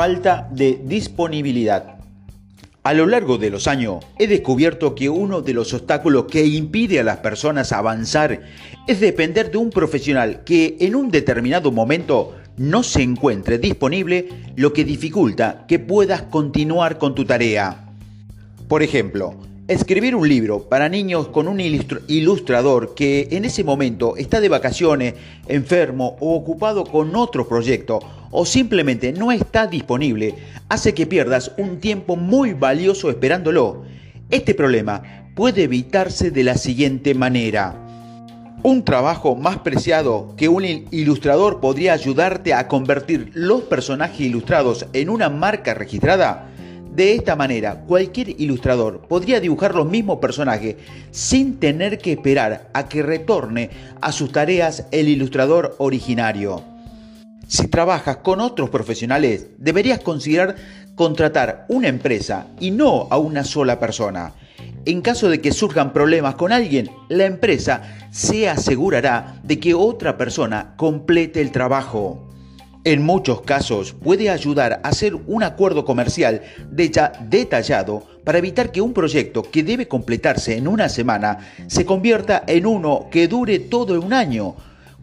Falta de disponibilidad. A lo largo de los años he descubierto que uno de los obstáculos que impide a las personas avanzar es depender de un profesional que en un determinado momento no se encuentre disponible, lo que dificulta que puedas continuar con tu tarea. Por ejemplo, escribir un libro para niños con un ilustrador que en ese momento está de vacaciones, enfermo o ocupado con otro proyecto o simplemente no está disponible, hace que pierdas un tiempo muy valioso esperándolo. Este problema puede evitarse de la siguiente manera. Un trabajo más preciado que un ilustrador podría ayudarte a convertir los personajes ilustrados en una marca registrada. De esta manera, cualquier ilustrador podría dibujar los mismos personajes sin tener que esperar a que retorne a sus tareas el ilustrador originario. Si trabajas con otros profesionales, deberías considerar contratar una empresa y no a una sola persona. En caso de que surjan problemas con alguien, la empresa se asegurará de que otra persona complete el trabajo. En muchos casos puede ayudar a hacer un acuerdo comercial detallado para evitar que un proyecto que debe completarse en una semana se convierta en uno que dure todo un año.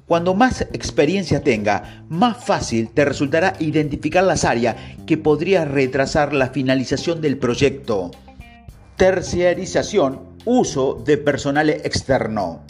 Cuando más experiencia tenga, más fácil te resultará identificar las áreas que podría retrasar la finalización del proyecto. Terciarización, uso de personal externo.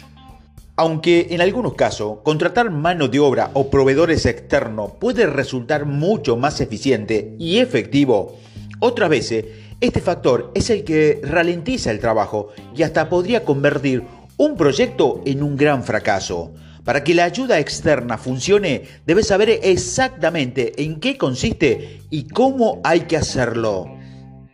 Aunque en algunos casos contratar mano de obra o proveedores externos puede resultar mucho más eficiente y efectivo, otras veces este factor es el que ralentiza el trabajo y hasta podría convertir un proyecto en un gran fracaso. Para que la ayuda externa funcione, debes saber exactamente en qué consiste y cómo hay que hacerlo.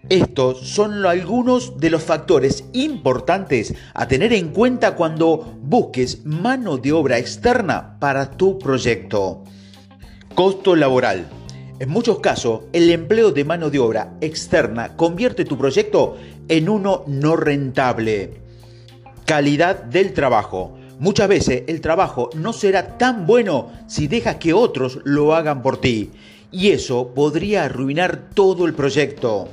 Estos son algunos de los factores importantes a tener en cuenta cuando busques mano de obra externa para tu proyecto. Costo laboral. En muchos casos, el empleo de mano de obra externa convierte tu proyecto en uno no rentable. Calidad del trabajo. Muchas veces el trabajo no será tan bueno si dejas que otros lo hagan por ti. Y eso podría arruinar todo el proyecto.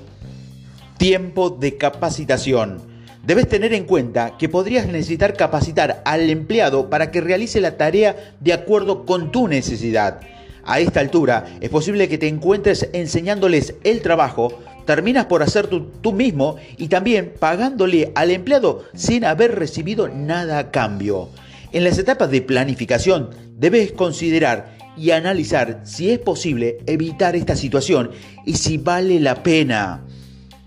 Tiempo de capacitación. Debes tener en cuenta que podrías necesitar capacitar al empleado para que realice la tarea de acuerdo con tu necesidad. A esta altura es posible que te encuentres enseñándoles el trabajo, terminas por hacer tú, mismo y también pagándole al empleado sin haber recibido nada a cambio. En las etapas de planificación debes considerar y analizar si es posible evitar esta situación y si vale la pena.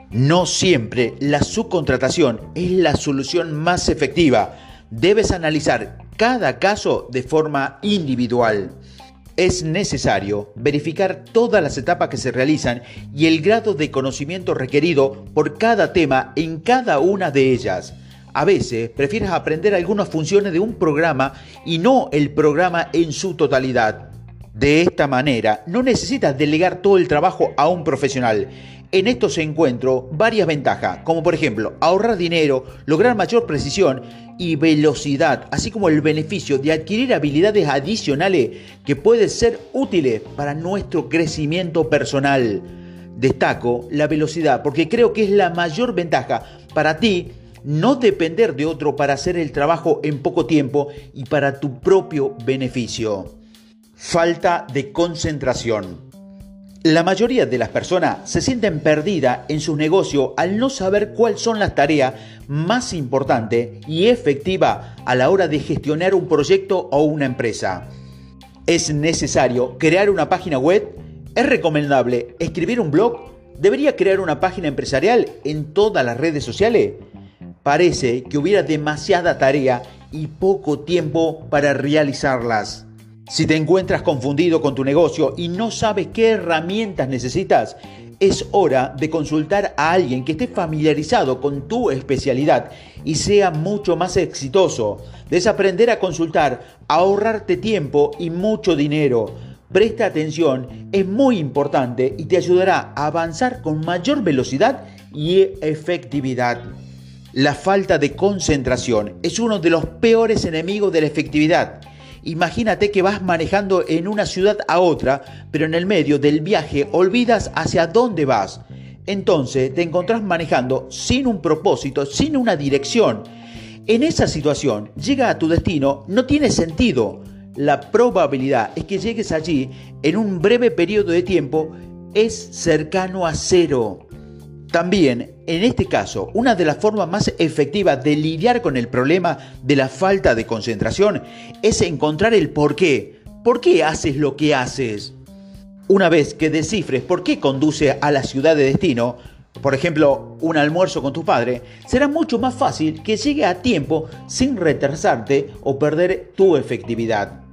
No siempre la subcontratación es la solución más efectiva. Debes analizar cada caso de forma individual. Es necesario verificar todas las etapas que se realizan y el grado de conocimiento requerido por cada tema en cada una de ellas. A veces prefieres aprender algunas funciones de un programa y no el programa en su totalidad. De esta manera, no necesitas delegar todo el trabajo a un profesional. En esto se encuentro varias ventajas, como por ejemplo ahorrar dinero, lograr mayor precisión y velocidad, así como el beneficio de adquirir habilidades adicionales que pueden ser útiles para nuestro crecimiento personal. Destaco la velocidad porque creo que es la mayor ventaja para ti no depender de otro para hacer el trabajo en poco tiempo y para tu propio beneficio. Falta de concentración. La mayoría de las personas se sienten perdidas en su negocio al no saber cuáles son las tareas más importantes y efectivas a la hora de gestionar un proyecto o una empresa. ¿Es necesario crear una página web? ¿Es recomendable escribir un blog? ¿Debería crear una página empresarial en todas las redes sociales? Parece que hubiera demasiada tarea y poco tiempo para realizarlas. Si te encuentras confundido con tu negocio y no sabes qué herramientas necesitas, es hora de consultar a alguien que esté familiarizado con tu especialidad y sea mucho más exitoso. Desaprender a consultar, ahorrarte tiempo y mucho dinero. Presta atención, es muy importante y te ayudará a avanzar con mayor velocidad y efectividad. La falta de concentración es uno de los peores enemigos de la efectividad Imagínate que vas manejando en una ciudad a otra, pero en el medio del viaje olvidas hacia dónde vas. Entonces te encontrás manejando sin un propósito, sin una dirección. En esa situación, llega a tu destino, no tiene sentido. La probabilidad es que llegues allí en un breve periodo de tiempo es cercano a cero. También, en este caso, una de las formas más efectivas de lidiar con el problema de la falta de concentración es encontrar el por qué. ¿Por qué haces lo que haces? Una vez que descifres por qué conduce a la ciudad de destino, por ejemplo, un almuerzo con tu padre, será mucho más fácil que llegue a tiempo sin retrasarte o perder tu efectividad.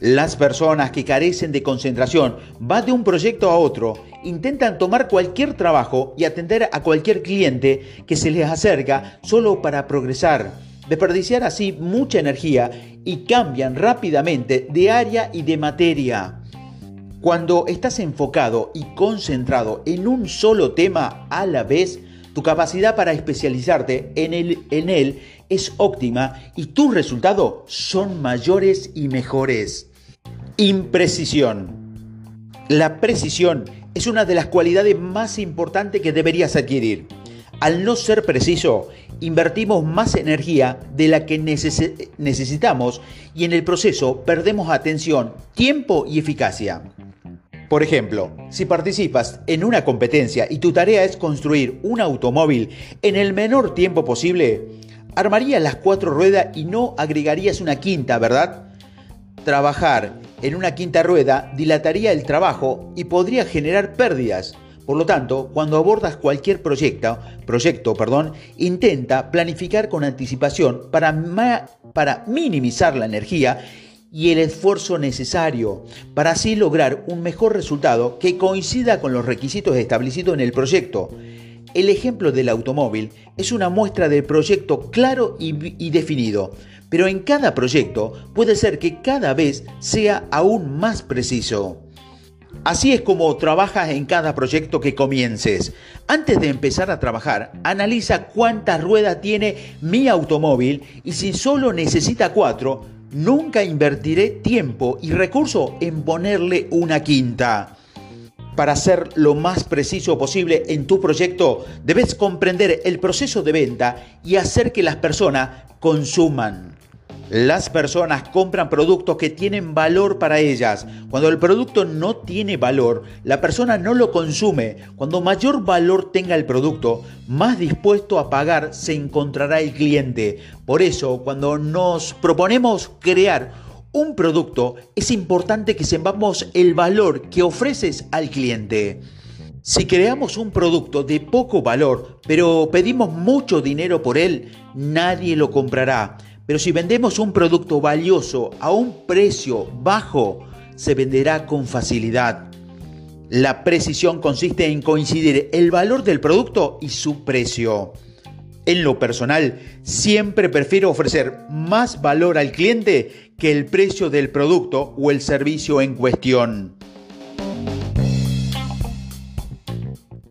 Las personas que carecen de concentración van de un proyecto a otro, intentan tomar cualquier trabajo y atender a cualquier cliente que se les acerca solo para progresar, desperdiciar así mucha energía y cambian rápidamente de área y de materia. Cuando estás enfocado y concentrado en un solo tema a la vez, tu capacidad para especializarte en él, es óptima y tus resultados son mayores y mejores. Imprecisión. La precisión es una de las cualidades más importantes que deberías adquirir. Al no ser preciso, invertimos más energía de la que necesitamos y en el proceso perdemos atención, tiempo y eficacia. Por ejemplo, si participas en una competencia y tu tarea es construir un automóvil en el menor tiempo posible, armarías las cuatro ruedas y no agregarías una quinta, ¿verdad? Trabajar en una quinta rueda dilataría el trabajo y podría generar pérdidas. Por lo tanto, cuando abordas cualquier proyecto, intenta planificar con anticipación para, para minimizar la energía y el esfuerzo necesario para así lograr un mejor resultado que coincida con los requisitos establecidos en el proyecto. El ejemplo del automóvil es una muestra del proyecto claro y, definido, pero en cada proyecto puede ser que cada vez sea aún más preciso. Así es como trabajas en cada proyecto que comiences. Antes de empezar a trabajar, analiza cuántas ruedas tiene mi automóvil y si solo necesita cuatro, nunca invertiré tiempo y recurso en ponerle una quinta. Para ser lo más preciso posible en tu proyecto, debes comprender el proceso de venta y hacer que las personas consuman. Las personas compran productos que tienen valor para ellas. Cuando el producto no tiene valor, la persona no lo consume. Cuando mayor valor tenga el producto, más dispuesto a pagar se encontrará el cliente. Por eso, cuando nos proponemos crear un producto, es importante que sepamos el valor que ofreces al cliente. Si creamos un producto de poco valor, pero pedimos mucho dinero por él, nadie lo comprará. Pero si vendemos un producto valioso a un precio bajo, se venderá con facilidad. La precisión consiste en coincidir el valor del producto y su precio. En lo personal, siempre prefiero ofrecer más valor al cliente que el precio del producto o el servicio en cuestión.